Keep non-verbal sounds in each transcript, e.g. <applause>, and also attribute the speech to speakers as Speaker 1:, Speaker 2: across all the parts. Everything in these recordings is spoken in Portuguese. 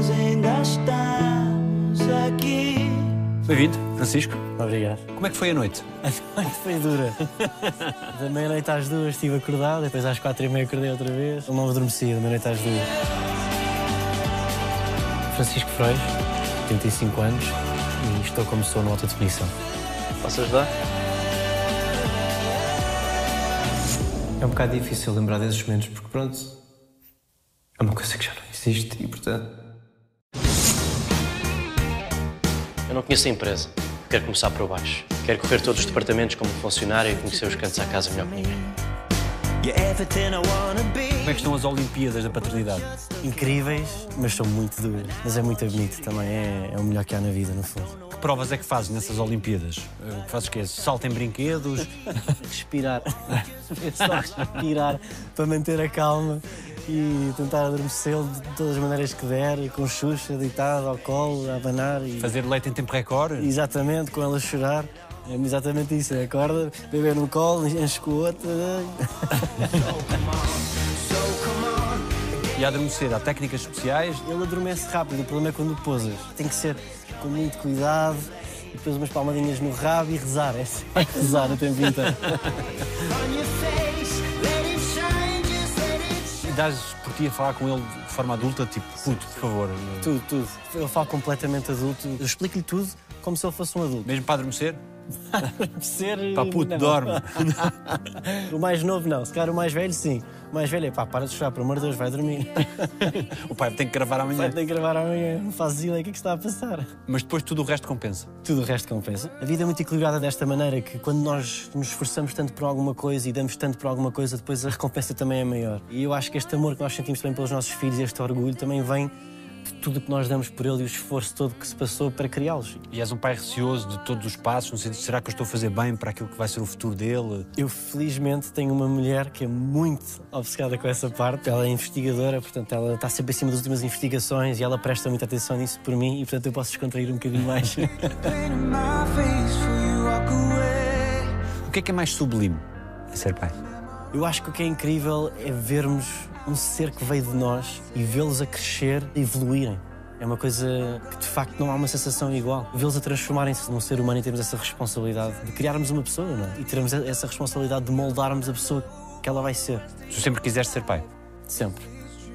Speaker 1: nós ainda estamos aqui.
Speaker 2: Bem-vindo, Francisco.
Speaker 3: Obrigado.
Speaker 2: Como é que foi a noite? <laughs>
Speaker 3: A noite foi dura. Da meia-noite às duas estive acordado, depois às quatro e meia acordei outra vez. Não adormeci, da meia-noite às duas. Francisco Freire, 85 anos, e estou como sou no alta definição.
Speaker 4: Posso ajudar?
Speaker 3: É um bocado difícil lembrar desses momentos, porque pronto, é uma coisa que já não existe e, portanto...
Speaker 4: Eu não conheço a empresa. Quero começar por baixo. Quero correr todos os departamentos como funcionário e conhecer os cantos à casa melhor que ninguém.
Speaker 2: Como é que estão as Olimpíadas da Paternidade?
Speaker 3: Incríveis, mas são muito duras. Mas é muito bonito também, é, é o melhor que há na vida, no fundo.
Speaker 2: Que provas é que fazes nessas Olimpíadas? Eh, Fazes o quê? Salto em brinquedos? <laughs>
Speaker 3: Respirar. <laughs> É só respirar para manter a calma e tentar adormecê-lo de todas as maneiras que der, com Xuxa, deitado ao colo, a abanar. E...
Speaker 2: Fazer leite em tempo recorde?
Speaker 3: Exatamente, com ela a chorar. É exatamente isso, acorda, beber no colo, enche com o outro.
Speaker 2: E a adormecer? Há técnicas especiais?
Speaker 3: Ele adormece rápido, o problema é quando o posas. Tem que ser com muito cuidado, e depois umas palmadinhas no rabo e rezar. É sempre <laughs> rezar o tempo inteiro. <laughs>
Speaker 2: dás por ti a falar com ele de forma adulta, tipo, puto, por favor. eh,
Speaker 3: tudo, tudo. Ele fala completamente adulto. Eu explico-lhe tudo como se ele fosse um adulto.
Speaker 2: Mesmo para adormecer? <laughs>
Speaker 3: Ser.
Speaker 2: Pá, puto,
Speaker 3: não.
Speaker 2: dorme. <laughs>
Speaker 3: O mais novo não, se calhar o mais velho sim. O mais velho é pá, para de chorar, pelo amor de Deus, vai dormir. <laughs>
Speaker 2: o pai tem que gravar amanhã.
Speaker 3: Vai ter que gravar amanhã, não fazes ideia o que é que está a passar.
Speaker 2: Mas depois tudo o resto compensa.
Speaker 3: Tudo o resto compensa. A vida é muito equilibrada desta maneira que quando nós nos esforçamos tanto por alguma coisa e damos tanto por alguma coisa, depois a recompensa também é maior. E eu acho que este amor que nós sentimos também pelos nossos filhos, este orgulho, também vem tudo o que nós damos por ele e o esforço todo que se passou para criá-los.
Speaker 2: E és um pai receoso de todos os passos, no sentido de será que eu estou a fazer bem para aquilo que vai ser o futuro dele?
Speaker 3: Eu felizmente tenho uma mulher que é muito obcecada com essa parte. Ela é investigadora, portanto ela está sempre acima das últimas investigações e ela presta muita atenção nisso por mim e portanto eu posso descontrair um bocadinho mais. <laughs>
Speaker 2: O que é que é mais sublime a ser pai?
Speaker 3: Eu acho que o que é incrível é vermos um ser que veio de nós e vê-los a crescer e evoluírem. É uma coisa que de facto não há uma sensação igual. Vê-los a transformarem-se num ser humano e termos essa responsabilidade de criarmos uma pessoa, não é? E termos essa responsabilidade de moldarmos a pessoa que ela vai ser.
Speaker 2: Tu sempre quiseste ser pai?
Speaker 3: Sempre.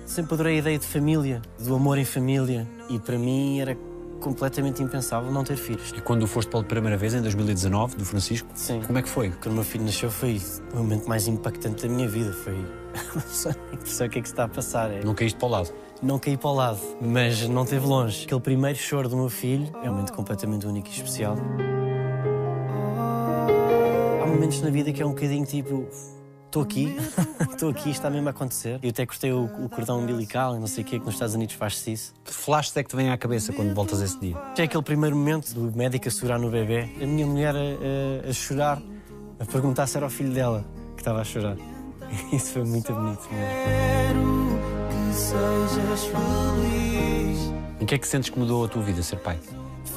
Speaker 3: Sempre adorei a ideia de família, do amor em família. E para mim era completamente impensável não ter filhos.
Speaker 2: E quando foste pela primeira vez, em 2019, do Francisco,
Speaker 3: Sim.
Speaker 2: como é que foi?
Speaker 3: Quando o meu filho nasceu foi o momento mais impactante da minha vida. Foi. <laughs> Não sei o que é que se está a passar. É...
Speaker 2: Não caíste para o lado?
Speaker 3: Não caí para o lado, mas não teve longe. Aquele primeiro choro do meu filho é um momento completamente único e especial. Há momentos na vida que é um bocadinho tipo. Estou aqui, <laughs> estou aqui, está mesmo a acontecer. Eu até cortei o, o cordão umbilical e não sei o que, que nos Estados Unidos faz-se isso.
Speaker 2: Que flashes é que te vem à cabeça quando voltas esse dia?
Speaker 3: É aquele primeiro momento do médico a segurar no bebê, a minha mulher a, a- a chorar, a perguntar se era o filho dela que estava a chorar. <laughs> Isso foi muito bonito mesmo.
Speaker 1: Quero que sejas feliz.
Speaker 2: Em que é que sentes que mudou a tua vida ser pai?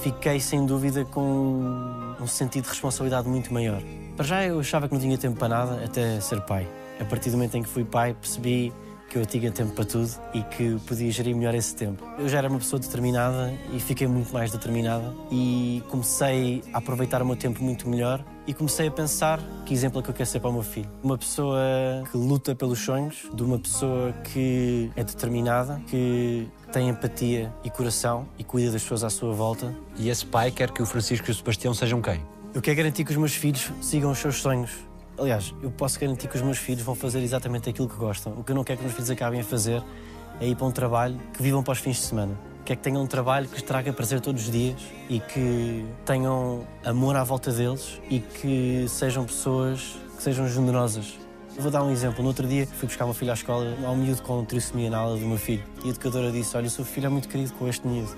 Speaker 3: Fiquei sem dúvida com um sentido de responsabilidade muito maior. Para já eu achava que não tinha tempo para nada até ser pai. A partir do momento em que fui pai, percebi que eu tinha tempo para tudo e que podia gerir melhor esse tempo. Eu já era uma pessoa determinada e fiquei muito mais determinada e comecei a aproveitar o meu tempo muito melhor e comecei a pensar que exemplo é que eu quero ser para o meu filho. Uma pessoa que luta pelos sonhos, de uma pessoa que é determinada, que tem empatia e coração e cuida das pessoas à sua volta.
Speaker 2: E esse pai quer que o Francisco e o Sebastião sejam quem?
Speaker 3: Eu quero garantir que os meus filhos sigam os seus sonhos. Aliás, eu posso garantir que os meus filhos vão fazer exatamente aquilo que gostam. O que eu não quero que os meus filhos acabem a fazer é ir para um trabalho que vivam para os fins de semana. Quero que tenham um trabalho que traga prazer todos os dias e que tenham amor à volta deles e que sejam pessoas que sejam generosas. Vou dar um exemplo. No outro dia fui buscar o meu filho à escola, há um miúdo com trissomia na aula do meu filho. E a educadora disse: Olha, o seu filho é muito querido com este miúdo.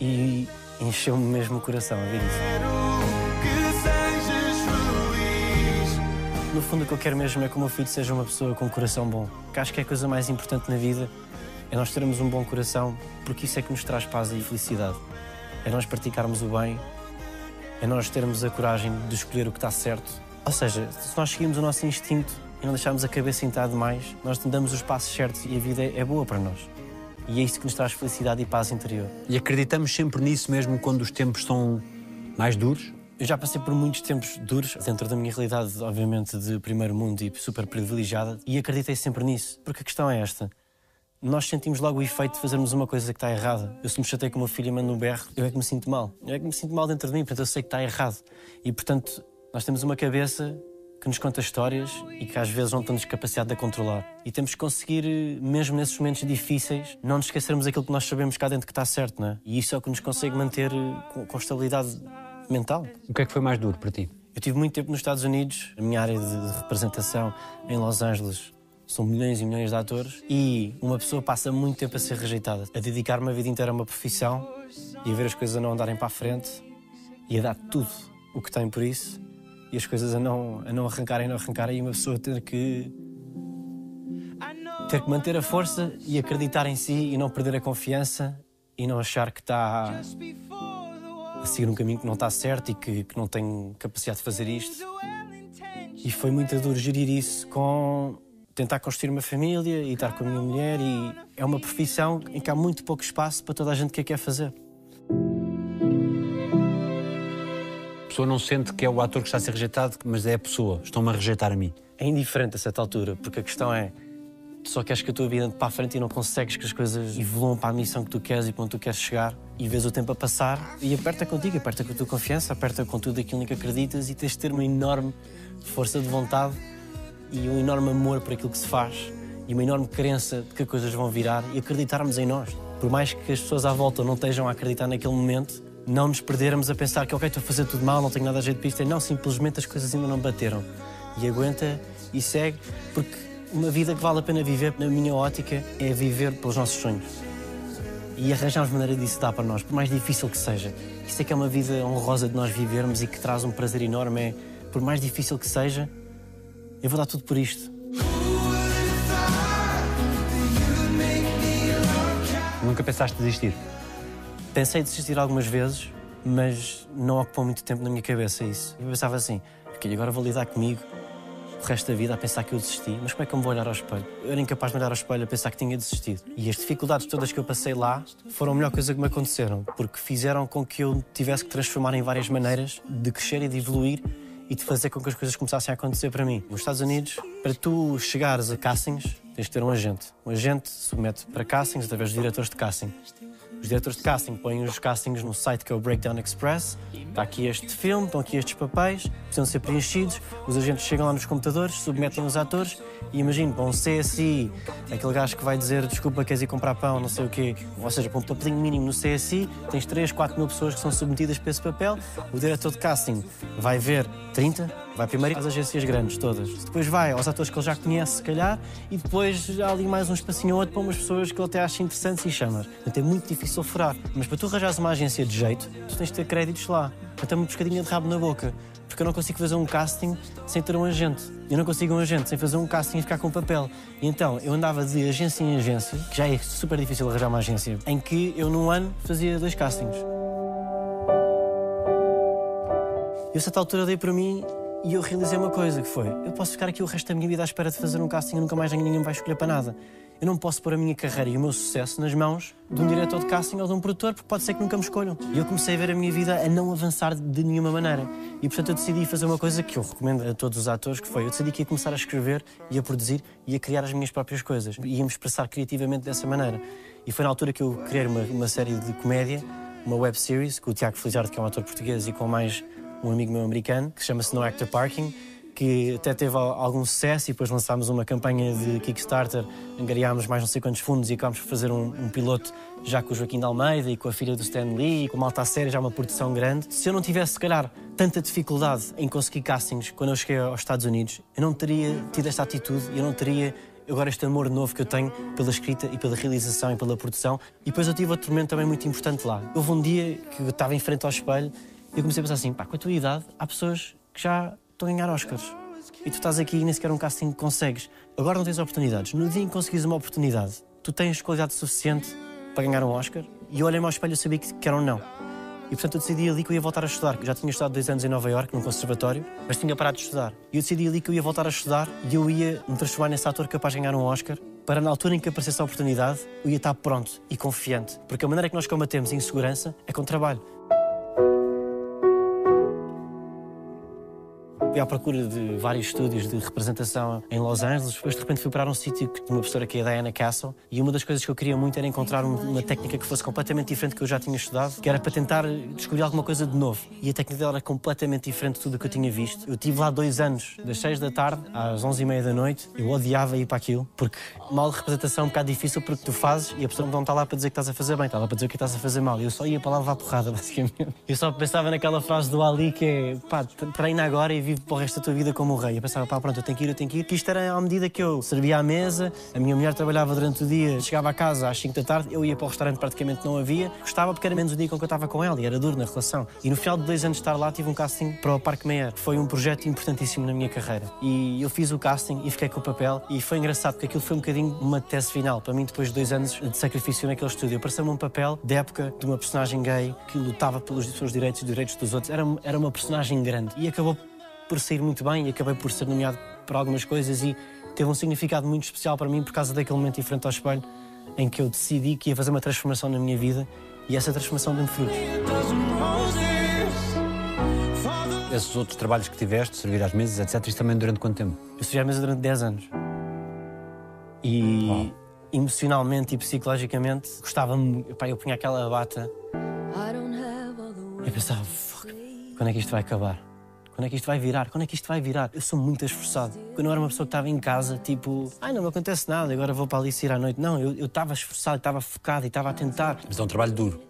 Speaker 3: E encheu-me mesmo o coração a ver isso. No fundo, o que eu quero mesmo é que o meu filho seja uma pessoa com um coração bom. Que acho que é a coisa mais importante na vida é nós termos um bom coração, porque isso é que nos traz paz e felicidade. É nós praticarmos o bem, é nós termos a coragem de escolher o que está certo. Ou seja, se nós seguirmos o nosso instinto e não deixarmos a cabeça entrar demais, nós damos os passos certos e a vida é boa para nós. E é isso que nos traz felicidade e paz interior.
Speaker 2: E acreditamos sempre nisso mesmo quando os tempos são mais duros?
Speaker 3: Eu já passei por muitos tempos duros, dentro da minha realidade, obviamente, de primeiro mundo e super privilegiada, e acreditei sempre nisso. Porque a questão é esta. Nós sentimos logo o efeito de fazermos uma coisa que está errada. Eu se me chatei com uma filha e mando um berro, eu é que me sinto mal. Eu é que me sinto mal dentro de mim, portanto eu sei que está errado. E portanto, nós temos uma cabeça que nos conta histórias e que às vezes não temos capacidade de a controlar. E temos que conseguir, eh, mesmo nesses momentos difíceis, não nos esquecermos aquilo que nós sabemos cá dentro que está certo, não é? E isso é o que nos consegue manter eh, com, com estabilidade mental.
Speaker 2: O que é que foi mais duro para ti?
Speaker 3: Eu tive muito tempo nos Estados Unidos, a minha área de de representação em Los Angeles. São milhões e milhões de atores e uma pessoa passa muito tempo a ser rejeitada, a dedicar uma vida inteira a uma profissão e a ver as coisas a não andarem para a frente e a dar tudo o que tem por isso e as coisas a não, a não arrancarem, a não arrancarem e uma pessoa ter que ter que manter a força e acreditar em si e não perder a confiança e não achar que está a seguir um caminho que não está certo e que, que não tem capacidade de fazer isto. E foi muito duro gerir isso com tentar construir uma família e estar com a minha mulher e é uma profissão em que há muito pouco espaço para toda a gente que a quer fazer.
Speaker 2: Pessoa não sente que é o ator que está a ser rejeitado, mas é a pessoa. Estão-me a rejeitar a mim.
Speaker 3: É indiferente a certa altura, porque a questão é tu só queres que a tua vida ande para a frente e não consegues que as coisas evoluam para a missão que tu queres e para onde tu queres chegar e vês o tempo a passar e aperta contigo, aperta com a tua confiança, aperta com tudo aquilo em que acreditas e tens de ter uma enorme força de vontade e um enorme amor por aquilo que se faz e uma enorme crença de que as coisas vão virar e acreditarmos em nós. Por mais que as pessoas à volta não estejam a acreditar naquele momento, não nos perdermos a pensar que, ok, estou a fazer tudo mal, não tenho nada a jeito para isto. Não, simplesmente as coisas ainda não bateram. E aguenta e segue, porque uma vida que vale a pena viver, na minha ótica, é viver pelos nossos sonhos. E arranjarmos maneira disso dar para nós, por mais difícil que seja. Isso é que é uma vida honrosa de nós vivermos e que traz um prazer enorme. É, por mais difícil que seja, eu vou dar tudo por isto.
Speaker 2: Nunca pensaste desistir?
Speaker 3: Pensei em desistir algumas vezes, mas não ocupou muito tempo na minha cabeça isso. Eu pensava assim, ok, agora vou lidar comigo o resto da vida a pensar que eu desisti, mas como é que eu me vou olhar ao espelho? Eu era incapaz de olhar ao espelho a pensar que tinha desistido. E as dificuldades todas que eu passei lá foram a melhor coisa que me aconteceram, porque fizeram com que eu tivesse que transformar em várias maneiras de crescer e de evoluir e de fazer com que as coisas começassem a acontecer para mim. Nos Estados Unidos, para tu chegares a castings, tens de ter um agente. Um agente submete para castings através dos diretores de casting. Os diretores de casting põem os castings no site que é o Breakdown Express. Está aqui este filme, estão aqui estes papéis, precisam ser preenchidos. Os agentes chegam lá nos computadores, submetem os atores e imagino, para um CSI, aquele gajo que vai dizer desculpa, queres ir comprar pão, não sei o quê. Ou seja, para um papelinho mínimo no CSI, tens 3, 4 mil pessoas que são submetidas para esse papel. O diretor de casting vai ver 30, vai primeiro às agências grandes todas. Depois vai aos atores que ele já conhece, se calhar, e depois há ali mais um espacinho ou outro para umas pessoas que ele até acha interessantes e chama. Portanto, é muito difícil furar. Mas para tu arranjares uma agência de jeito, tu tens de ter créditos lá. Portanto, é uma pescadinha de rabo na boca. Porque eu não consigo fazer um casting sem ter um agente. Eu não consigo um agente sem fazer um casting e ficar com papel. E então, eu andava de agência em agência, que já é super difícil arranjar uma agência, em que eu num ano fazia dois castings. E a certa altura dei para mim e eu realizei uma coisa que foi: eu posso ficar aqui o resto da minha vida à espera de fazer um casting e nunca mais ninguém me vai escolher para nada. Eu não posso pôr a minha carreira e o meu sucesso nas mãos de um diretor de casting ou de um produtor, porque pode ser que nunca me escolham. E eu comecei a ver a minha vida a não avançar de nenhuma maneira. E portanto eu decidi fazer uma coisa que eu recomendo a todos os atores, que foi: eu decidi que ia começar a escrever e a produzir e a criar as minhas próprias coisas. E ia me expressar criativamente dessa maneira. E foi na altura que eu criei uma, uma série de comédia, uma web series, com o Tiago Felizardo, que é um ator português, e com mais um amigo meu americano, que chama-se No Actor Parking, que até teve al- algum sucesso e depois lançámos uma campanha de Kickstarter, angariámos mais não sei quantos fundos e acabámos por fazer um, um piloto já com o Joaquim de Almeida e com a filha do Stan Lee e com uma alta série, já uma produção grande. Se eu não tivesse, se calhar, tanta dificuldade em conseguir castings quando eu cheguei aos Estados Unidos, eu não teria tido esta atitude, eu não teria agora este amor novo que eu tenho pela escrita e pela realização e pela produção. E depois eu tive outro momento também muito importante lá. Houve um dia que eu estava em frente ao espelho eu comecei a pensar assim, pá, com a tua idade, há pessoas que já estão a ganhar Oscars. E tu estás aqui e nem sequer um casting consegues. Agora não tens oportunidades. No dia em que conseguires uma oportunidade, tu tens qualidade suficiente para ganhar um Oscar? E eu olhei-me ao espelho e sabia que, que era um não. E portanto eu decidi ali que eu ia voltar a estudar. que Eu já tinha estudado dois anos em Nova Iorque, num conservatório, mas tinha parado de estudar. E eu decidi ali que eu ia voltar a estudar e eu ia me transformar nesse ator capaz de ganhar um Oscar para na altura em que aparecesse a oportunidade, eu ia estar pronto e confiante. Porque a maneira que nós combatemos a insegurança é com trabalho. Fui à procura de vários estúdios de representação em Los Angeles. Depois, de repente, fui parar um sítio de uma professora que é a Diana Castle. E uma das coisas que eu queria muito era encontrar um- uma técnica que fosse completamente diferente do que eu já tinha estudado, que era para tentar descobrir alguma coisa de novo. E a técnica dela era completamente diferente de tudo o que eu tinha visto. Eu tive lá dois anos, das 6 da tarde às 11 e meia da noite. Eu odiava ir para aquilo, porque mal representação é um bocado difícil, porque tu fazes e a pessoa não está lá para dizer que estás a fazer bem, está lá para dizer que estás a fazer mal. Eu só ia para lá levar porrada, <laughs> basicamente. Eu só pensava naquela frase do Ali que é pá, treina agora e vive para o resto da tua vida como um rei. Eu pensava, pá, pronto, eu tenho que ir, eu tenho que ir. Que isto era à medida que eu servia à mesa, a minha mulher trabalhava durante o dia, chegava a casa às 5 da tarde, eu ia para o restaurante, praticamente não havia. Gostava porque era menos o dia com que eu estava com ela e era duro na relação. E no final de dois anos de estar lá, tive um casting para o Parque Meyer. Foi um projeto importantíssimo na minha carreira. E eu fiz o casting e fiquei com o papel e foi engraçado porque aquilo foi um bocadinho uma tese final. Para mim, depois de dois anos de sacrifício naquele estúdio, apareceu-me um papel da época de uma personagem gay que lutava pelos seus direitos e direitos dos outros. Era, era uma personagem grande e acabou por sair muito bem e acabei por ser nomeado para algumas coisas e teve um significado muito especial para mim por causa daquele momento em frente ao espelho em que eu decidi que ia fazer uma transformação na minha vida e essa transformação deu-me frutos.
Speaker 2: Esses outros trabalhos que tiveste, servir às mesas, etc., isto também durante quanto tempo?
Speaker 3: Eu servi à mesa durante 10 anos. E emocionalmente e psicologicamente gostava-me. Eu punha aquela bata e pensava, fuck, quando é que isto vai acabar? Quando é que isto vai virar? Quando é que isto vai virar? Eu sou muito esforçado. Quando eu era uma pessoa que estava em casa, tipo, ai, não me acontece nada, agora vou para ali sair à noite. Não, eu eu estava esforçado, estava focado e estava a tentar.
Speaker 2: Mas é um trabalho duro.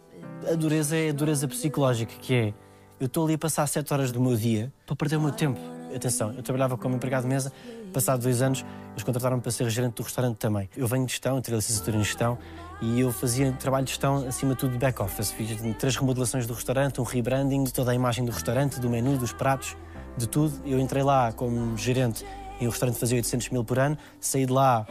Speaker 3: A dureza é a dureza psicológica, que é eu estou ali a passar sete horas do meu dia para perder o meu tempo. Atenção, eu trabalhava como empregado de mesa, passado dois anos, eles contrataram-me para ser gerente do restaurante também. Eu venho de gestão, tirei licenciatura em gestão e eu fazia trabalho de gestão, acima de tudo, de back-office. Fiz três remodelações do restaurante, um rebranding de toda a imagem do restaurante, do menu, dos pratos, de tudo. Eu entrei lá como gerente e o restaurante fazia 800 mil por ano, saí de lá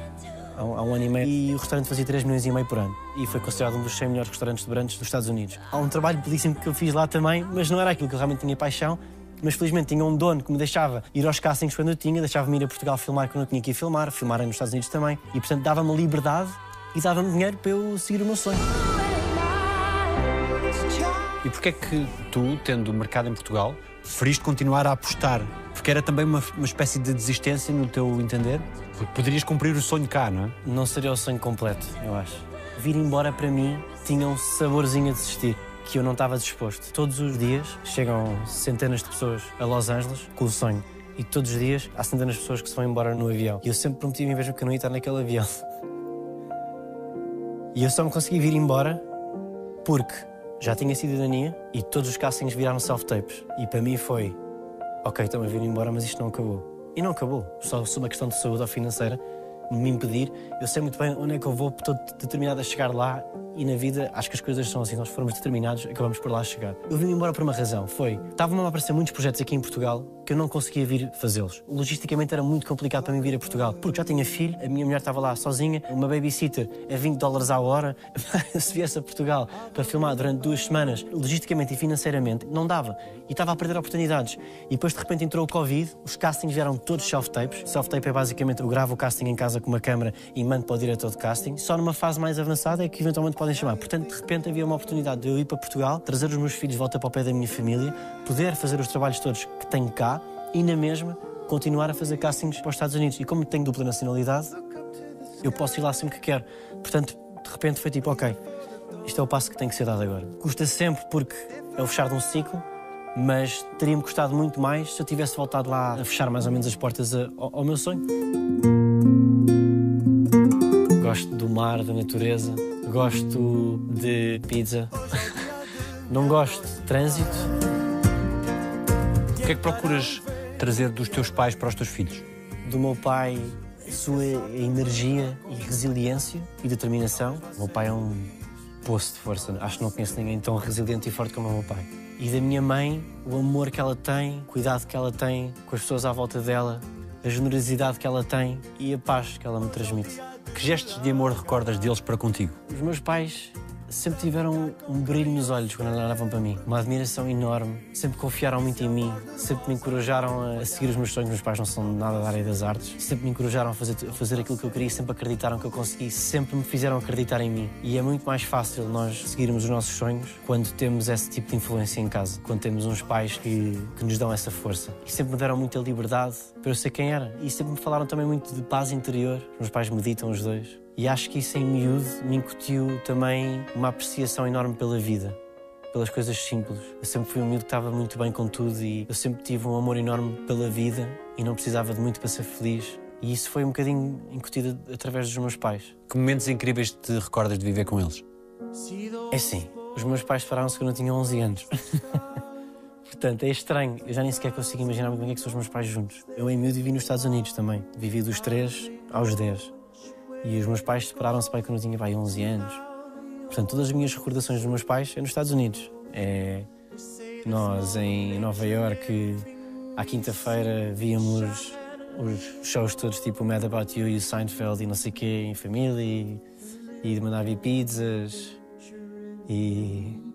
Speaker 3: há um, há um ano e meio e o restaurante fazia 3 milhões e meio por ano e foi considerado um dos 100 melhores restaurantes de branches dos Estados Unidos. Há um trabalho belíssimo que eu fiz lá também, mas não era aquilo que eu realmente tinha paixão. Mas felizmente tinha um dono que me deixava ir aos castings quando eu tinha, deixava-me ir a Portugal filmar quando eu tinha que ir filmar, filmar nos Estados Unidos também. E portanto dava-me liberdade e dava-me dinheiro para eu seguir o meu sonho.
Speaker 2: E porquê é que tu, tendo o mercado em Portugal, preferiste continuar a apostar? Porque era também uma, uma espécie de desistência, no teu entender? Porque poderias cumprir o sonho cá, não é?
Speaker 3: Não seria o sonho completo, eu acho. Vir embora para mim tinha um saborzinho a desistir, que eu não estava disposto. Todos os dias chegam centenas de pessoas a Los Angeles com o sonho. E todos os dias há centenas de pessoas que se vão embora no avião. E eu sempre prometi a mim mesmo que eu não ia estar naquele avião. <laughs> E eu só me consegui vir embora porque já tinha cidadania e todos os castings viraram self-tapes. E para mim foi: ok, estou-me a vir embora, mas isto não acabou. E não acabou. Só se uma questão de saúde ou financeira me impedir. Eu sei muito bem onde é que eu vou, estou determinado a chegar lá e na vida acho que as coisas são assim. Nós formos determinados, acabamos por lá chegar. Eu vim embora por uma razão: foi. Estavam a aparecer muitos projetos aqui em Portugal que eu não conseguia vir fazê-los. Logisticamente era muito complicado para mim vir a Portugal, porque já tinha filho, a minha mulher estava lá sozinha, uma babysitter a 20 dólares à hora. <laughs> se viesse a Portugal para filmar durante duas semanas, logisticamente e financeiramente, não dava. E estava a perder oportunidades. E depois de repente entrou o Covid, os castings vieram todos self-tapes. Self-tape é basicamente eu gravo o casting em casa com uma câmera e mando para o diretor de casting. Só numa fase mais avançada é que eventualmente podem chamar. Portanto, de repente havia uma oportunidade de eu ir para Portugal, trazer os meus filhos de volta para o pé da minha família, poder fazer os trabalhos todos que tenho cá e na mesma continuar a fazer castings para os Estados Unidos. E como tenho dupla nacionalidade, eu posso ir lá sempre que quero. Portanto, de repente foi tipo, ok, isto é o passo que tem que ser dado agora. Custa sempre porque é o fechar de um ciclo, mas teria-me custado muito mais se eu tivesse voltado lá a fechar mais ou menos as portas ao, ao meu sonho. Gosto do mar, da natureza, gosto de pizza, não gosto de trânsito.
Speaker 2: O que é que procuras trazer dos teus pais para os teus filhos?
Speaker 3: do meu pai a sua energia e resiliência e determinação. O meu pai é um poço de força. Acho que não conheço ninguém tão resiliente e forte como o meu pai. E da minha mãe, o amor que ela tem, o cuidado que ela tem com as pessoas à volta dela, a generosidade que ela tem e a paz que ela me transmite.
Speaker 2: Que gestos de amor recordas deles para contigo?
Speaker 3: Os meus pais sempre tiveram um brilho nos olhos quando olhavam para mim, uma admiração enorme, sempre confiaram muito em mim, sempre me encorajaram a seguir os meus sonhos. Meus pais não são nada da área das artes, sempre me encorajaram a fazer, a fazer aquilo que eu queria, sempre acreditaram que eu consegui, sempre me fizeram acreditar em mim. E é muito mais fácil nós seguirmos os nossos sonhos quando temos esse tipo de influência em casa, quando temos uns pais que, que nos dão essa força. E sempre me deram muita liberdade para eu ser quem era. E sempre me falaram também muito de paz interior. Os meus pais meditam os dois. E acho que isso em miúdo me incutiu também uma apreciação enorme pela vida, pelas coisas simples. Eu sempre fui um miúdo que estava muito bem com tudo e eu sempre tive um amor enorme pela vida e não precisava de muito para ser feliz. E isso foi um bocadinho incutido através dos meus pais.
Speaker 2: Que momentos incríveis te recordas de viver com eles?
Speaker 3: É sim, os meus pais separaram-se quando eu tinha 11 anos. <laughs> Portanto, é estranho. Eu já nem sequer consigo imaginar como é que são os meus pais juntos. Eu em miúdo vivi nos Estados Unidos também. Vivi dos 3 aos 10. E os meus pais separaram-se quando eu tinha pai, 11 anos. Portanto, todas as minhas recordações dos meus pais é nos Estados Unidos. É nós em Nova York, à quinta-feira, víamos os shows todos, tipo Mad About You e o Seinfeld e não sei o quê, em família, e, e vir pizzas. E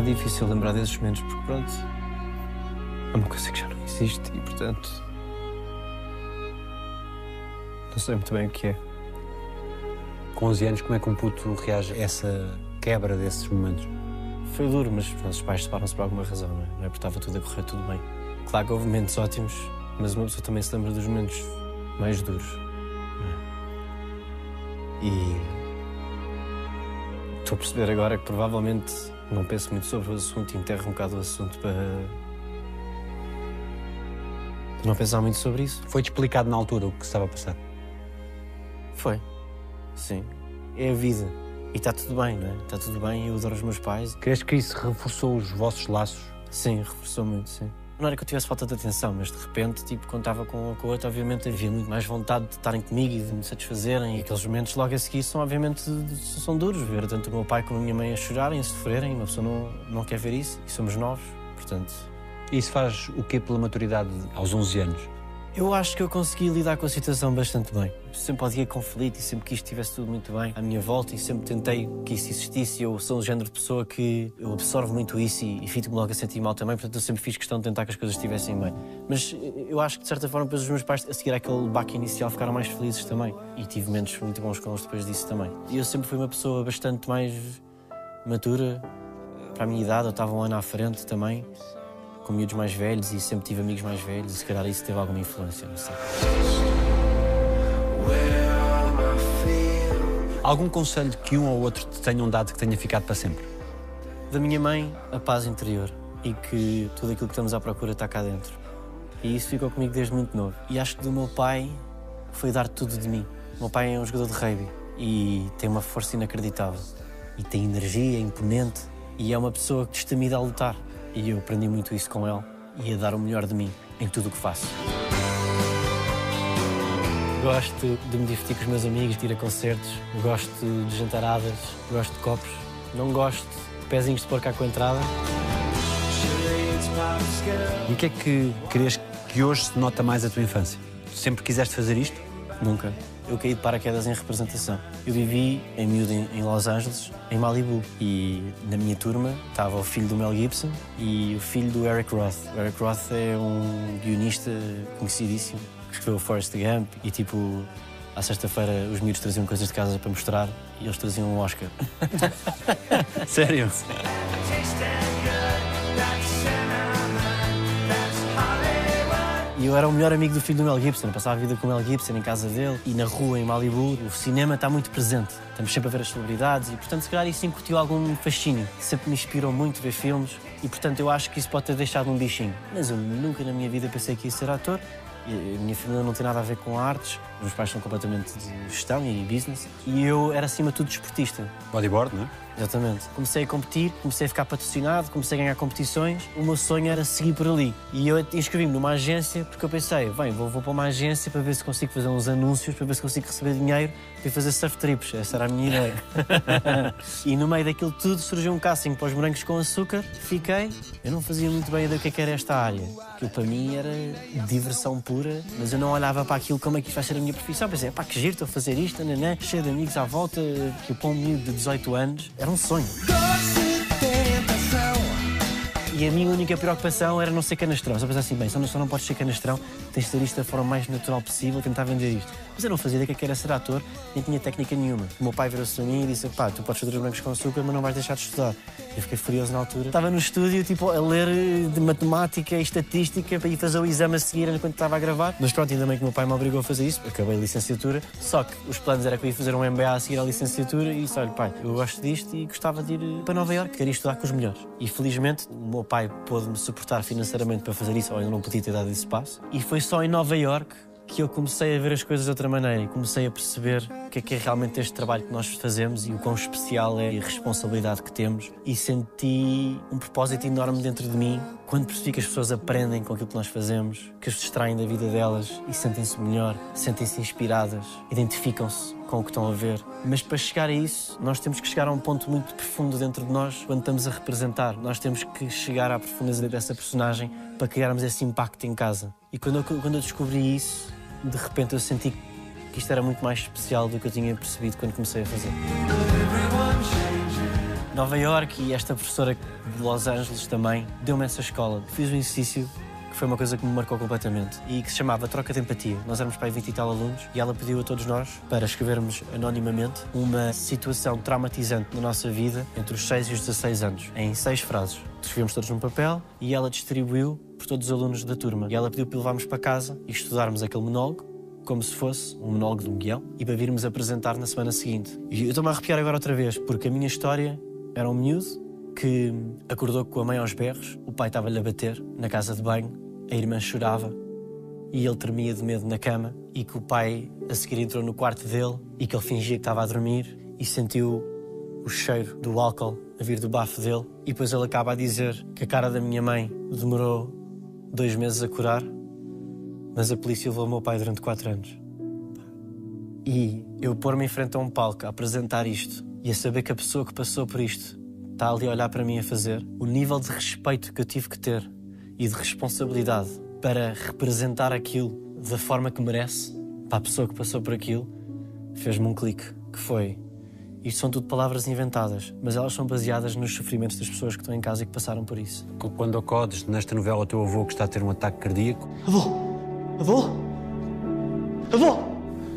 Speaker 3: bocado difícil lembrar desses momentos porque, pronto, é uma coisa que já não existe e, portanto, não sei muito bem o que é.
Speaker 2: Com 11 anos, como é que um puto reage a essa quebra desses momentos?
Speaker 3: Foi duro, mas os nossos pais separam-se por alguma razão, não é? Não é porque estava tudo a correr tudo bem. Claro que houve momentos ótimos, mas uma pessoa também se lembra dos momentos mais duros. não é? E. Estou a perceber agora que provavelmente não penso muito sobre o assunto e enterro um bocado o assunto para. não pensar muito sobre isso.
Speaker 2: Foi-te explicado na altura o que estava a passar?
Speaker 3: Foi. Sim. É a vida. E está tudo bem, não é? Está tudo bem, eu adoro os meus pais.
Speaker 2: Crees que isso reforçou os vossos laços?
Speaker 3: Sim, reforçou muito, sim. Não era que eu tivesse falta de atenção, mas de repente, tipo, estava com, o outro, obviamente havia muito mais vontade de estarem comigo e de me satisfazerem. E aqueles momentos logo a seguir são, obviamente, são duros. Ver tanto o meu pai como a minha mãe a chorarem, a sofrerem, uma pessoa não, não quer ver isso. E somos novos, portanto.
Speaker 2: Isso faz o quê pela maturidade aos 11 anos?
Speaker 3: Eu acho que eu consegui lidar com a situação bastante bem. Sempre odiei conflito e sempre que estivesse tudo muito bem à minha volta e sempre tentei que isso existisse. Eu sou o género de pessoa que eu absorvo muito isso e, e fico-me logo a sentir mal também, portanto eu sempre fiz questão de tentar que as coisas estivessem bem. Mas eu acho que de certa forma depois os meus pais, a seguir àquele baque inicial, ficaram mais felizes também. E tive momentos muito bons com eles depois disso também. E eu sempre fui uma pessoa bastante mais matura para a minha idade, eu estava um ano à frente também com miúdos mais velhos e sempre tive amigos mais velhos e se calhar isso teve alguma influência, não sei.
Speaker 2: Algum conselho que um ou outro te tenham dado que tenha ficado para sempre?
Speaker 3: Da minha mãe, a paz interior e que tudo aquilo que estamos à procura está cá dentro. E isso ficou comigo desde muito novo. E acho que do meu pai foi dar tudo de mim. O meu pai é um jogador de rugby e tem uma força inacreditável. E tem energia, é imponente e é uma pessoa destemida a lutar. E eu aprendi muito isso com ele e a dar o melhor de mim em tudo o que faço. Gosto de me divertir com os meus amigos, de ir a concertos, gosto de jantaradas, gosto de copos, não gosto de pezinhos de porco com a entrada.
Speaker 2: E o que é que crees que hoje se nota mais a tua infância? Sempre quiseste fazer isto?
Speaker 3: Nunca. Eu caí de paraquedas em representação. Eu vivi em miúdo em Los Angeles, em Malibu. E na minha turma estava o filho do Mel Gibson e o filho do Eric Roth. O Eric Roth é um guionista conhecidíssimo que escreveu Forrest Gump e tipo. À sexta-feira os miúdos traziam coisas de casa para mostrar e eles traziam um Oscar. <laughs>
Speaker 2: Sério?
Speaker 3: E eu era o melhor amigo do filho do Mel Gibson, eu passava a vida com o Mel Gibson em casa dele e na rua em Malibu. O cinema está muito presente, estamos sempre a ver as celebridades e, portanto, se calhar isso incutiu algum fascínio. Sempre me inspirou muito ver filmes e, portanto, eu acho que isso pode ter deixado um bichinho. Mas eu nunca na minha vida pensei que ia ser ator. E A minha família não tem nada a ver com artes Os meus pais são completamente de gestão e business. E eu era, acima de tudo, desportista.
Speaker 2: Bodyboard, não é?
Speaker 3: Exatamente. Comecei a competir, comecei a ficar patrocinado, comecei a ganhar competições. O meu sonho era seguir por ali. E eu inscrevi-me numa agência porque eu pensei, bem, vou, vou para uma agência para ver se consigo fazer uns anúncios, para ver se consigo receber dinheiro para fazer surf trips. Essa era a minha ideia. <laughs> e no meio daquilo tudo surgiu um casting para os morangos com açúcar. Fiquei. Eu não fazia muito bem ideia do que, é que era esta área. Aquilo para mim era diversão pura, mas eu não olhava para aquilo como é que isto vai ser a minha profissão. Pensei, pá, que giro, estou a fazer isto, nanã, cheio de amigos à volta, que para um menino de 18 anos. Era um sonho. E a minha única preocupação era não ser canastrão. Só pensar assim, bem, só não, só não podes ser canastrão, tens de ter isto da forma mais natural possível, tentar vender isto. Mas eu não fazia ideia que era ser ator, nem tinha técnica nenhuma. O meu pai virou-se a mim e disse, pá, tu podes fazer os brancos com açúcar, mas não vais deixar de estudar. Eu fiquei furioso na altura. Estava no estúdio, tipo, a ler eh, de matemática e estatística para ir fazer o exame a seguir enquanto estava a gravar. Mas pronto, ainda bem que o meu pai me obrigou a fazer isso. Acabei a licenciatura. Só que os planos era que eu ia fazer um MBA a seguir à licenciatura e disse, olha, pai, eu gosto disto e gostava de ir eh, para Nova Iorque, queria estudar com os melhores. E felizmente o meu pai pôde-me suportar financeiramente para fazer isso, ou ainda não podia ter dado esse passo. E foi só em Nova Iorque que eu comecei a ver as coisas de outra maneira e comecei a perceber o que é que é realmente este trabalho que nós fazemos e o quão especial é a responsabilidade que temos. E senti um propósito enorme dentro de mim quando percebi que as pessoas aprendem com aquilo que nós fazemos, que as distraem da vida delas e sentem-se melhor, sentem-se inspiradas, identificam-se com o que estão a ver. Mas para chegar a isso, nós temos que chegar a um ponto muito profundo dentro de nós quando estamos a representar. Nós temos que chegar à profundeza dessa personagem para criarmos esse impacto em casa. E quando eu, quando eu descobri isso, de repente eu senti que isto era muito mais especial do que eu tinha percebido quando comecei a fazer. Nova York e esta professora de Los Angeles também deu-me essa escola. Fiz um exercício que foi uma coisa que me marcou completamente e que se chamava Troca de Empatia. Nós éramos para aí 20 e tal alunos e ela pediu a todos nós para escrevermos anonimamente uma situação traumatizante na nossa vida entre os 6 e os 16 anos, em seis frases. Escrevemos todos num papel e ela distribuiu por todos os alunos da turma. E ela pediu para levarmos para casa e estudarmos aquele monólogo como se fosse um monólogo de um guião e para virmos apresentar na semana seguinte. E eu estou-me a arrepiar agora outra vez, porque a minha história era um miúdo que acordou com a mãe aos berros, o pai estava-lhe a bater na casa de banho, a irmã chorava e ele tremia de medo na cama e que o pai a seguir entrou no quarto dele e que ele fingia que estava a dormir e sentiu o cheiro do álcool a vir do bafo dele e depois ele acaba a dizer que a cara da minha mãe demorou dois meses a curar mas a polícia levou o meu pai durante quatro anos. E eu pôr-me em frente a um palco a apresentar isto e a saber que a pessoa que passou por isto está ali a olhar para mim a fazer, o nível de respeito que eu tive que ter e de responsabilidade para representar aquilo da forma que merece para a pessoa que passou por aquilo, fez-me um clique, que foi isto são tudo palavras inventadas, mas elas são baseadas nos sofrimentos das pessoas que estão em casa e que passaram por isso.
Speaker 2: Quando acordes nesta novela o teu avô que está a ter um ataque cardíaco,
Speaker 3: Avô! Avô! Avô!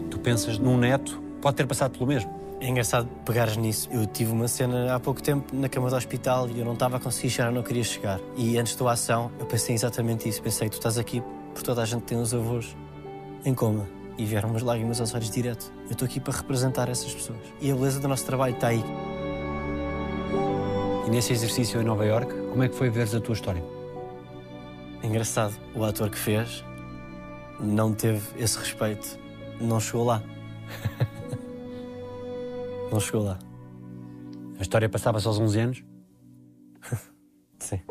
Speaker 2: tu pensas num neto, pode ter passado pelo mesmo.
Speaker 3: É engraçado pegares nisso. Eu tive uma cena há pouco tempo na cama do hospital e eu não estava a conseguir chegar, eu não queria chegar. E antes da ação, eu pensei exatamente isso. Pensei, tu estás aqui por toda a gente tem os avós em coma. E vieram umas lágrimas aos olhos direto. Eu estou aqui para representar essas pessoas. E a beleza do nosso trabalho está aí.
Speaker 2: E nesse exercício em Nova Iorque, como é que foi veres a tua história?
Speaker 3: Engraçado. O ator que fez não teve esse respeito. Não chegou lá. <laughs> não chegou lá.
Speaker 2: A história passava-se aos 11 anos? <laughs>
Speaker 3: Sim.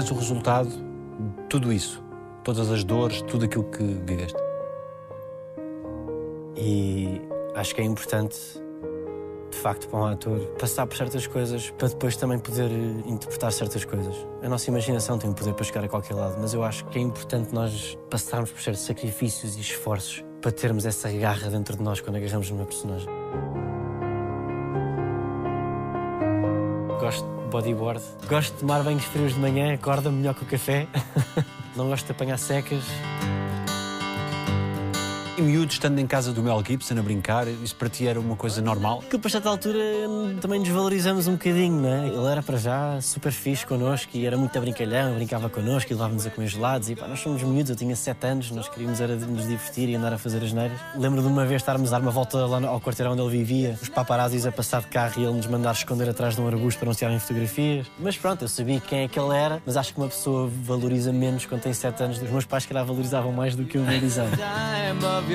Speaker 2: És o resultado de tudo isso. Todas as dores, tudo aquilo que viveste.
Speaker 3: E acho que é importante, de facto, para um ator passar por certas coisas para depois também poder eh, interpretar certas coisas. A nossa imaginação tem um poder para chegar a qualquer lado, mas eu acho que é importante nós passarmos por certos sacrifícios e esforços para termos essa garra dentro de nós quando agarramos numa personagem. Gosto bodyboard. Gosto de tomar banhos frios de manhã, acorda melhor que o café. <laughs> Não gosto de apanhar secas.
Speaker 2: E miúdo estando em casa do Mel Gibson a brincar, isso para ti era uma coisa normal?
Speaker 3: Que depois, a certa altura, hum, também nos valorizamos um bocadinho, não é? Ele era para já super fixe connosco e era muito a brincalhão, brincava connosco e levava-nos a comer gelados. E pá, nós somos miúdos, eu tinha 7 anos, nós queríamos era nos divertir e andar a fazer as neiras. Lembro de uma vez estarmos a dar uma volta lá ao quarteirão onde ele vivia, os paparazzis a passar de carro e ele nos mandar esconder atrás de um arbusto para não se tirarem fotografias. Mas pronto, eu sabia quem é que ele era, mas acho que uma pessoa valoriza menos quando tem 7 anos. Os meus pais, se calhar, valorizavam mais do que eu valorizava. <laughs>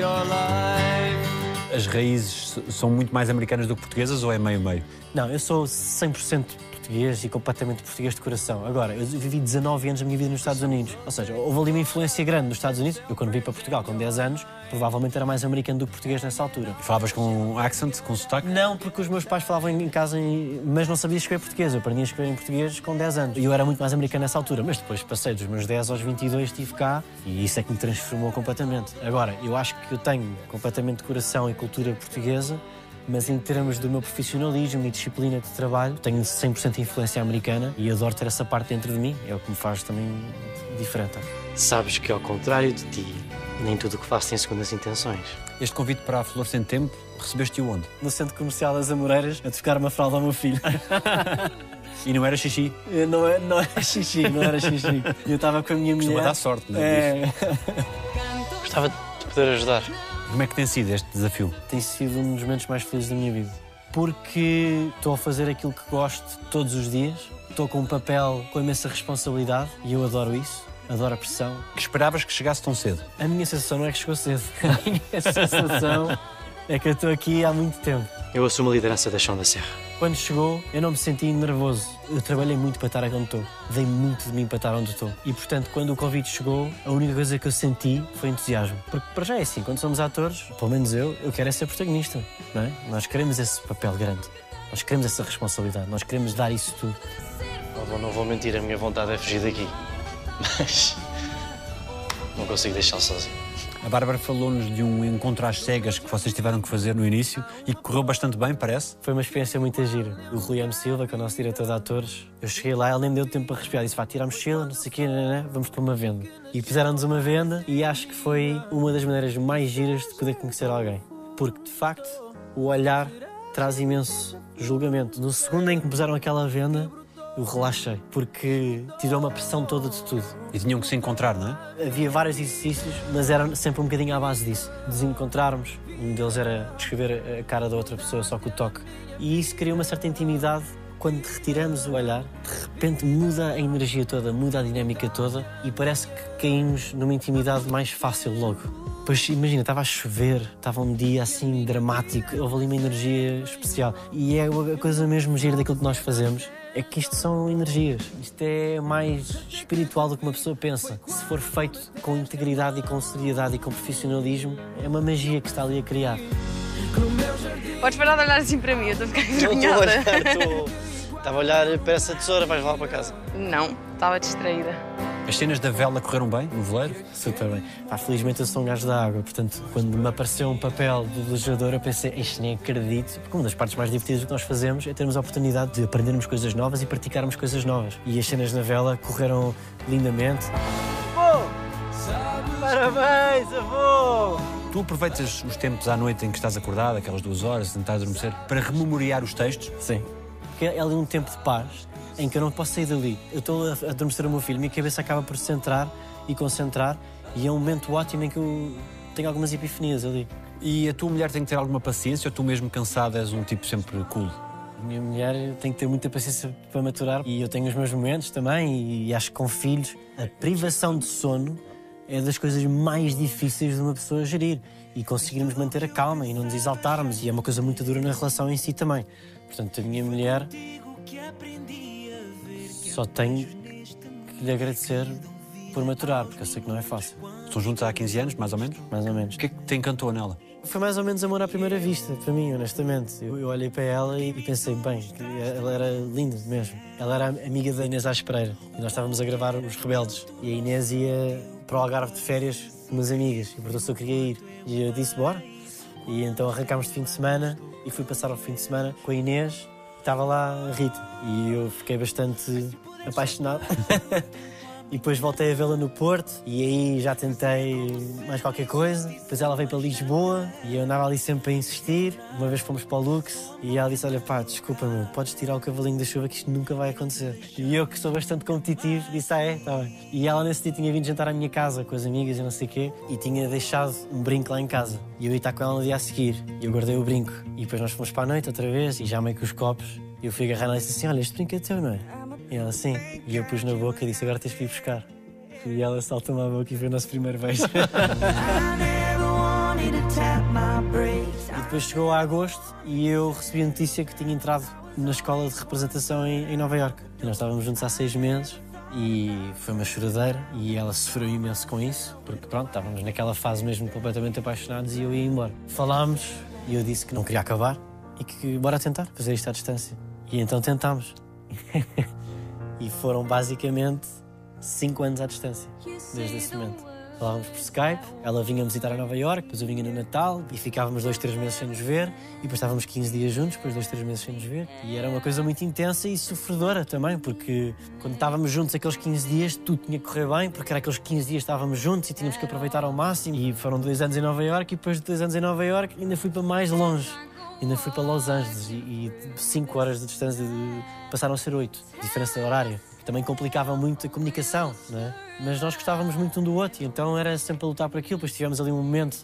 Speaker 2: As raízes são muito mais americanas do que portuguesas ou é meio-meio?
Speaker 3: Não, eu sou 100% português e completamente português de coração. Agora, eu vivi 19 anos da minha vida nos Estados Unidos. Ou seja, houve ali uma influência grande nos Estados Unidos. Eu, quando vim para Portugal com 10 anos, provavelmente era mais americano do que português nessa altura.
Speaker 2: Falavas com accent, com sotaque?
Speaker 3: Não, porque os meus pais falavam em casa, em- mas não sabia escrever português. Eu aprendi a escrever em português com 10 anos. E eu era muito mais americano nessa altura. Mas depois passei dos meus 10 aos 22, estive cá e isso é que me transformou completamente. Agora, eu acho que eu tenho completamente coração e cultura portuguesa, mas em termos do meu profissionalismo e disciplina de trabalho, tenho 100% de influência americana e adoro ter essa parte dentro de mim. É o que me faz também diferente.
Speaker 4: Sabes que, ao contrário de ti, nem tudo o que faço tem segundas intenções.
Speaker 2: Este convite para a Flor Sem Tempo, recebeste-o onde?
Speaker 3: No centro comercial das Amoreiras, a tocar uma fralda ao meu filho. <laughs>
Speaker 2: E não era xixi?
Speaker 3: Não, é- não era xixi, não era xixi. Eu estava com a minha
Speaker 2: Costuma
Speaker 3: mulher.
Speaker 2: dar sorte, não é?
Speaker 3: É, <laughs>
Speaker 4: Gostava de te poder ajudar.
Speaker 2: Como é que tem sido este desafio?
Speaker 3: tem sido um dos momentos mais felizes da minha vida. Porque estou a fazer aquilo que gosto todos os dias, estou com um papel com imensa responsabilidade e eu adoro isso, adoro a pressão.
Speaker 2: Que esperavas que chegasse tão cedo?
Speaker 3: A minha sensação não é que chegou cedo, <laughs> a minha sensação é que eu estou aqui há muito tempo.
Speaker 4: Eu assumo a liderança da Chão da Serra.
Speaker 3: Quando chegou, eu não me senti nervoso. Eu trabalhei muito para estar onde estou. Dei muito de mim para estar onde estou. E, portanto, quando o convite chegou, a única coisa que eu senti foi entusiasmo. Porque, para já é assim, quando somos atores, pelo menos eu, eu quero é ser protagonista, não é? Nós queremos esse papel grande. Nós queremos essa responsabilidade. Nós queremos dar isso tudo.
Speaker 4: Não vou, não vou mentir, a minha vontade é fugir daqui. <laughs> Mas. Não consigo deixá-lo sozinho.
Speaker 2: A Bárbara falou-nos de um encontro às cegas que vocês tiveram que fazer no início e que correu bastante bem, parece.
Speaker 3: Foi uma experiência muito gira. O M. Silva, que é o nosso diretor de atores, eu cheguei lá, ele nem deu tempo para respirar. Disse: vá, tirar a mochila, não sei o quê, né, né, vamos para uma venda. E fizeram-nos uma venda e acho que foi uma das maneiras mais giras de poder conhecer alguém. Porque, de facto, o olhar traz imenso julgamento. No segundo em que puseram aquela venda, eu relaxei, porque tirou uma pressão toda de tudo.
Speaker 2: E tinham que se encontrar, não é?
Speaker 3: Havia vários exercícios, mas era sempre um bocadinho à base disso. Desencontrarmos. Um deles era descrever a cara da outra pessoa só com o toque. E isso cria uma certa intimidade. Quando retiramos o olhar, de repente muda a energia toda, muda a dinâmica toda e parece que caímos numa intimidade mais fácil logo. Pois imagina, estava a chover, estava um dia assim dramático, houve ali uma energia especial. E é a coisa mesmo gira daquilo que nós fazemos, é que isto são energias. Isto é mais espiritual do que uma pessoa pensa. Se for feito com integridade e com seriedade e com profissionalismo, é uma magia que está ali a criar.
Speaker 5: Podes parar de olhar assim para mim, eu estou a ficar
Speaker 4: Não estou a
Speaker 5: envergonhada.
Speaker 4: olhar, estou. Estava a olhar para essa tesoura, vais lá para casa.
Speaker 5: Não, estava distraída.
Speaker 2: As cenas da vela correram bem no veleiro?
Speaker 3: Super bem. Pá, felizmente eu sou um gajo da água, portanto, quando me apareceu um papel de velejador, eu pensei, isto nem acredito. Porque uma das partes mais divertidas do que nós fazemos é termos a oportunidade de aprendermos coisas novas e praticarmos coisas novas. E as cenas na vela correram lindamente. Parabéns, avô!
Speaker 2: Tu aproveitas os tempos à noite em que estás acordado, aquelas duas horas, tentar adormecer, para rememoriar os textos?
Speaker 3: Sim. Porque é ali um tempo de paz em que eu não posso sair dali. Eu estou a adormecer o meu filho, minha cabeça acaba por se centrar e concentrar, e é um momento ótimo em que eu tenho algumas epifanias ali.
Speaker 2: E a tua mulher tem que ter alguma paciência ou tu mesmo cansado és um tipo sempre cool?
Speaker 3: A minha mulher tem que ter muita paciência para maturar e eu tenho os meus momentos também e acho que com filhos a privação de sono é das coisas mais difíceis de uma pessoa gerir e conseguirmos manter a calma e não nos exaltarmos e é uma coisa muito dura na relação em si também. Portanto, a minha mulher só tenho que lhe agradecer por maturar, porque eu sei que não é fácil,
Speaker 2: Estão juntos há 15 anos, mais ou menos?
Speaker 3: mais ou menos.
Speaker 2: O que é que te encantou nela?
Speaker 3: Foi mais ou menos amor à primeira vista, para mim, honestamente. Eu, eu olhei para ela e pensei, bem, ela era linda mesmo. Ela era amiga da Inês Aires Pereira e nós estávamos a gravar Os Rebeldes. E a Inês ia para o Algarve de férias com umas amigas e perguntou se eu queria ir. E eu disse, bora. E então arrancámos de fim de semana e fui passar o fim de semana com a Inês. Estava lá a Rita e eu fiquei bastante apaixonado. <laughs> E depois voltei a vê-la no Porto e aí já tentei mais qualquer coisa. Depois ela veio para Lisboa e eu andava ali sempre a insistir. Uma vez fomos para o Lux e ela disse: Olha, pá, desculpa, meu, podes tirar o cavalinho da chuva que isto nunca vai acontecer. E eu, que sou bastante competitivo, disse: Ah, é? Tá bem. E ela nesse dia tinha vindo jantar à minha casa com as amigas e não sei o quê e tinha deixado um brinco lá em casa. E eu ia estar com ela no dia a seguir e eu guardei o brinco. E depois nós fomos para a noite outra vez e já meio com os copos. E eu fui agarrar nela e disse assim: Olha, este brinco é teu, não é? E ela assim. E eu pus na boca e disse: Agora tens que ir buscar. E ela saltou-me à boca e foi o nosso primeiro beijo. <laughs> <laughs> E depois chegou a agosto e eu recebi a notícia que tinha entrado na escola de representação em, em Nova Iorque. E nós estávamos juntos há seis meses e foi uma choradeira e ela sofreu imenso com isso, porque pronto, estávamos naquela fase mesmo completamente apaixonados e eu ia embora. Falámos e eu disse que não queria acabar e que bora tentar fazer isto à distância. E então tentámos. <laughs> e foram basicamente cinco anos à distância, desde esse momento. Falávamos por Skype, ela vinha visitar a Nova York, depois eu vinha no Natal e ficávamos dois, três meses sem nos ver e depois estávamos 15 dias juntos, depois dois, três meses sem nos ver. E era uma coisa muito intensa e sofredora também, porque quando estávamos juntos aqueles 15 dias, tudo tinha que correr bem, porque era aqueles 15 dias que estávamos juntos e tínhamos que aproveitar ao máximo. E foram dois anos em Nova York e depois de dois anos em Nova York ainda fui para mais longe. Ainda fui para Los Angeles e, e cinco horas de distância de- passaram a ser oito, diferença de horário. Também complicava muito a comunicação, não é? Mas nós gostávamos muito um do outro e então era sempre a lutar por aquilo. Depois tivemos ali um momento,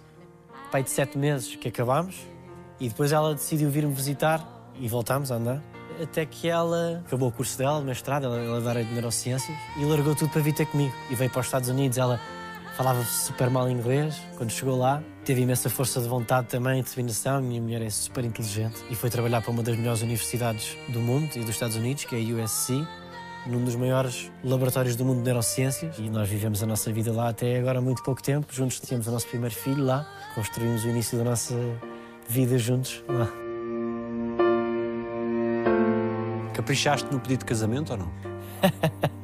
Speaker 3: pai de sete meses, que acabámos e depois ela decidiu vir-me visitar e voltámos a andar. Até que ela acabou o curso dela, mestrado, ela, ela era de neurociências e largou tudo para vir ter comigo. E veio para os Estados Unidos. Ela falava super mal inglês quando chegou lá. Teve imensa força de vontade também, determinação. Minha mulher é super inteligente e foi trabalhar para uma das melhores universidades do mundo e dos Estados Unidos, que é a USC, num dos maiores laboratórios do mundo de neurociências. E nós vivemos a nossa vida lá até agora há muito pouco tempo. Juntos tínhamos o nosso primeiro filho lá. Construímos o início da nossa vida juntos lá.
Speaker 2: Caprichaste no pedido de casamento ou não? <laughs>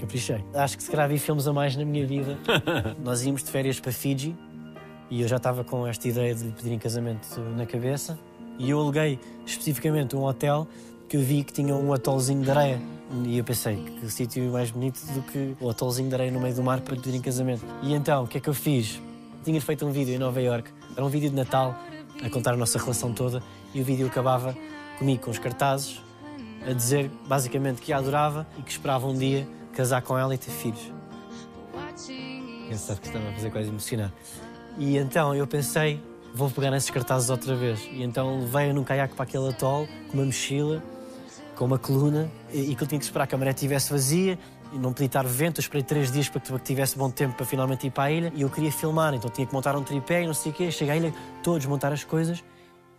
Speaker 3: Caprichei. Acho que se calhar vi filmes a mais na minha vida. <laughs> Nós íamos de férias para Fiji e eu já estava com esta ideia de lhe pedir em casamento na cabeça. E eu aluguei especificamente um hotel que eu vi que tinha um atolzinho de areia. E eu pensei que sítio mais bonito do que o atolzinho de areia no meio do mar para lhe pedir em casamento. E então, o que é que eu fiz? Tinha feito um vídeo em Nova York. Era um vídeo de Natal a contar a nossa relação toda e o vídeo acabava comigo com os cartazes a dizer basicamente que a adorava e que esperava um dia casar com ela e ter filhos. Engraçado que estava a fazer quase emocionar. E então eu pensei, vou pegar nesses cartazes outra vez. E então levei-a num caiaque para aquele atol, com uma mochila, com uma coluna, e, e que eu tinha que esperar que a maré estivesse vazia e não podia estar vento. Eu esperei três dias para que tivesse bom tempo para finalmente ir para a ilha. E eu queria filmar, então tinha que montar um tripé e não sei o quê. Cheguei à ilha, todos montar as coisas.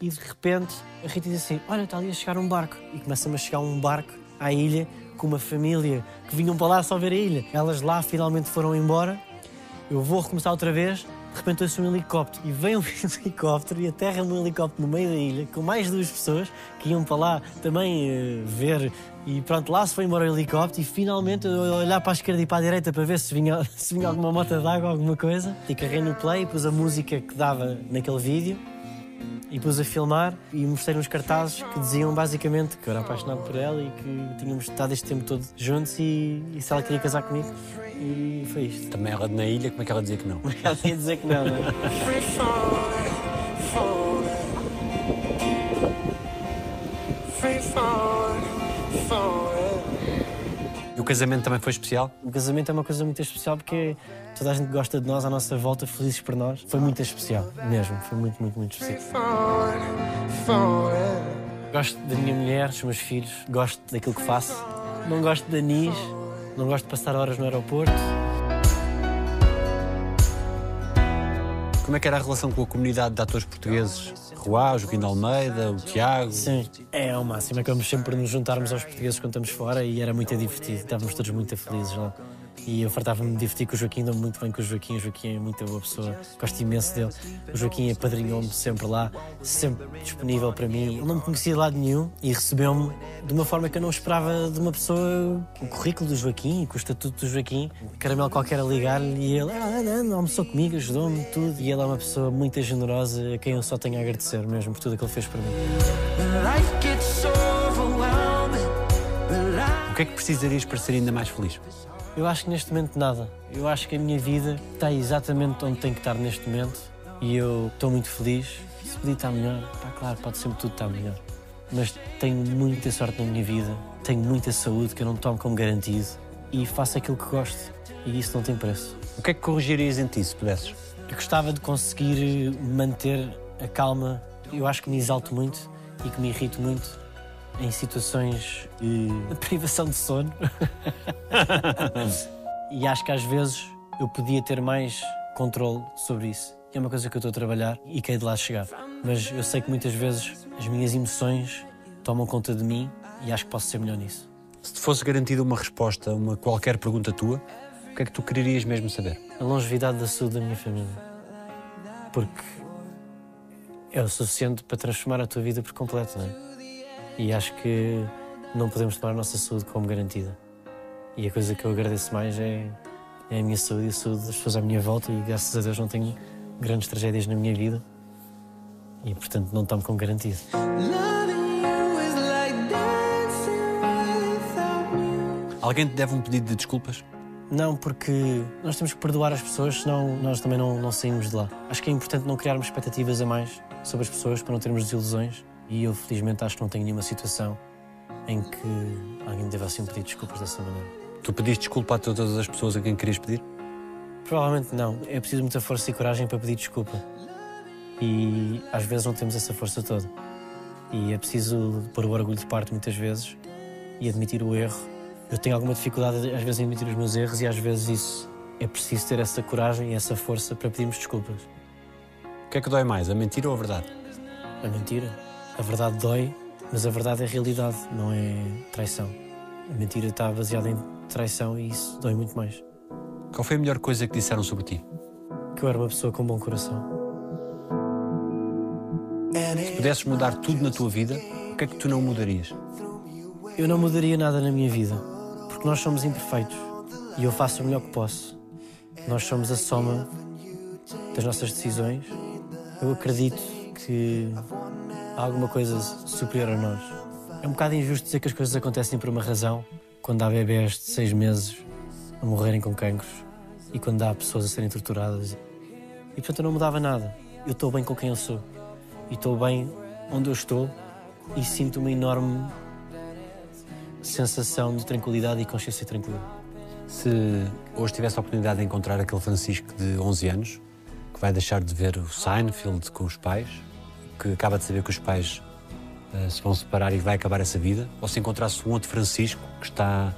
Speaker 3: E de repente a Rita diz assim: Olha, está ali a chegar um barco. E começa-me a chegar um barco à ilha com uma família que vinham para lá só ver a ilha. Elas lá finalmente foram embora. Eu vou recomeçar outra vez. De repente ouço um helicóptero e vem um <laughs> helicóptero e aterra-me um helicóptero no meio da ilha com mais duas pessoas que iam para lá também eh, ver. E pronto, lá se foi embora o helicóptero e finalmente eu olhar para a esquerda e para a direita para ver se vinha, <laughs> se vinha alguma mota d'água, alguma coisa. E carreguei no play, pus a música que dava naquele vídeo e pus a filmar e mostrei uns cartazes que diziam basicamente que eu era apaixonado por ela e que tínhamos estado este tempo todo juntos e, e se ela queria casar comigo. E foi isto.
Speaker 2: Também ela na ilha, como é que ela dizia que não?
Speaker 3: Ela tinha de dizer que não, não é?
Speaker 1: Free falling, falling.
Speaker 2: Casamento também foi especial?
Speaker 3: O casamento é uma coisa muito especial porque toda a gente gosta de nós à nossa volta, felizes por nós. Foi muito especial, mesmo. Foi muito, muito, muito especial. Gosto da minha mulher, dos meus filhos, gosto daquilo que faço. Não gosto de anis, não gosto de passar horas no aeroporto.
Speaker 2: Como é que era a relação com a comunidade de atores portugueses? Ruá, o Joaquim Almeida, o Tiago?
Speaker 3: Sim, é ao máximo. Acabamos sempre por nos juntarmos aos portugueses quando estamos fora e era muito divertido. Estávamos todos muito felizes lá. E eu fartava-me de divertir com o Joaquim, dou-me muito bem com o Joaquim. O Joaquim é muito boa pessoa, gosto imenso dele. O Joaquim apadrinhou-me sempre lá, sempre disponível para mim. Ele não me conhecia de lado nenhum e recebeu-me de uma forma que eu não esperava de uma pessoa. O currículo do Joaquim, com o estatuto do Joaquim, caramelo qualquer a ligar-lhe e ele ah, não, não, almoçou comigo, ajudou-me, tudo. E ele é uma pessoa muito generosa, a quem eu só tenho a agradecer mesmo por tudo que ele fez por mim.
Speaker 2: O que é que precisarias para ser ainda mais feliz?
Speaker 3: Eu acho que neste momento nada. Eu acho que a minha vida está exatamente onde tem que estar neste momento e eu estou muito feliz. Se podia estar melhor, pá, claro, pode sempre tudo estar melhor. Mas tenho muita sorte na minha vida, tenho muita saúde que eu não tomo como garantido e faço aquilo que gosto e isso não tem preço.
Speaker 2: O que é que corrigirias em ti, se pudesses?
Speaker 3: Eu gostava de conseguir manter a calma. Eu acho que me exalto muito e que me irrito muito em situações de privação de sono. <laughs> e acho que às vezes eu podia ter mais controle sobre isso. É uma coisa que eu estou a trabalhar e que hei de lá chegar. Mas eu sei que muitas vezes as minhas emoções tomam conta de mim e acho que posso ser melhor nisso.
Speaker 2: Se te fosse garantida uma resposta a uma qualquer pergunta tua, o que é que tu quererias mesmo saber?
Speaker 3: A longevidade da saúde da minha família. Porque é o suficiente para transformar a tua vida por completo, não é? E acho que não podemos tomar a nossa saúde como garantida. E a coisa que eu agradeço mais é, é a minha saúde e a saúde das pessoas à minha volta. E graças a Deus não tenho grandes tragédias na minha vida. E portanto não tomo como garantido.
Speaker 2: Alguém te deve um pedido de desculpas?
Speaker 3: Não, porque nós temos que perdoar as pessoas, senão nós também não, não saímos de lá. Acho que é importante não criarmos expectativas a mais sobre as pessoas para não termos desilusões. E eu, felizmente, acho que não tenho nenhuma situação em que alguém me deva assim pedir desculpas dessa maneira.
Speaker 2: Tu pediste desculpa a todas as pessoas a quem querias pedir?
Speaker 3: Provavelmente não. É preciso muita força e coragem para pedir desculpa. E às vezes não temos essa força toda. E é preciso pôr o orgulho de parte muitas vezes e admitir o erro. Eu tenho alguma dificuldade às vezes em admitir os meus erros e às vezes isso é preciso ter essa coragem e essa força para pedirmos desculpas.
Speaker 2: O que é que dói mais, a mentira ou a verdade?
Speaker 3: A mentira. A verdade dói, mas a verdade é realidade, não é traição. A mentira está baseada em traição e isso dói muito mais.
Speaker 2: Qual foi a melhor coisa que disseram sobre ti?
Speaker 3: Que eu era uma pessoa com bom coração.
Speaker 2: Se pudesses mudar tudo na tua vida, o que é que tu não mudarias?
Speaker 3: Eu não mudaria nada na minha vida, porque nós somos imperfeitos e eu faço o melhor que posso. Nós somos a soma das nossas decisões. Eu acredito que há alguma coisa superior a nós. É um bocado injusto dizer que as coisas acontecem por uma razão, quando há bebés de seis meses a morrerem com cancros e quando há pessoas a serem torturadas. E portanto eu não mudava nada. Eu estou bem com quem eu sou. E estou bem onde eu estou e sinto uma enorme sensação de tranquilidade e consciência tranquila.
Speaker 2: Se hoje tivesse a oportunidade de encontrar aquele Francisco de 11 anos, que vai deixar de ver o Seinfeld com os pais, que acaba de saber que os pais eh, se vão separar e vai acabar essa vida, ou se encontrasse um outro Francisco que está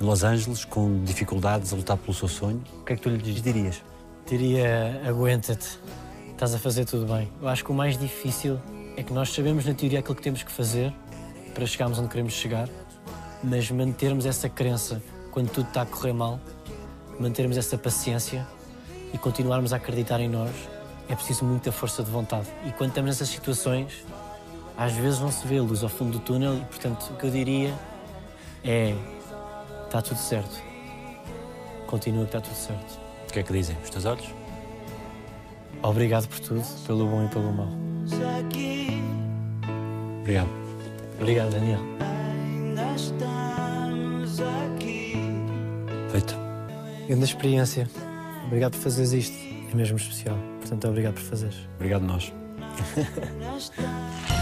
Speaker 2: em Los Angeles com dificuldades a lutar pelo seu sonho, o que é que tu lhe dirias?
Speaker 3: Diria, aguenta-te, estás a fazer tudo bem. Eu acho que o mais difícil é que nós sabemos na teoria aquilo que temos que fazer para chegarmos onde queremos chegar, mas mantermos essa crença quando tudo está a correr mal, mantermos essa paciência e continuarmos a acreditar em nós, é preciso muita força de vontade. E quando estamos nessas situações, às vezes não se vê a luz ao fundo do túnel e, portanto, o que eu diria é: está tudo certo. Continua que está tudo certo.
Speaker 2: O que é que dizem os teus olhos?
Speaker 3: Obrigado por tudo, pelo bom e pelo mau.
Speaker 1: Aqui
Speaker 2: Obrigado.
Speaker 3: Obrigado, Daniel.
Speaker 1: ainda estamos aqui.
Speaker 2: Feito.
Speaker 3: Grande experiência. Obrigado por fazeres isto. É mesmo especial. Portanto, obrigado por fazeres.
Speaker 2: Obrigado nós. <laughs>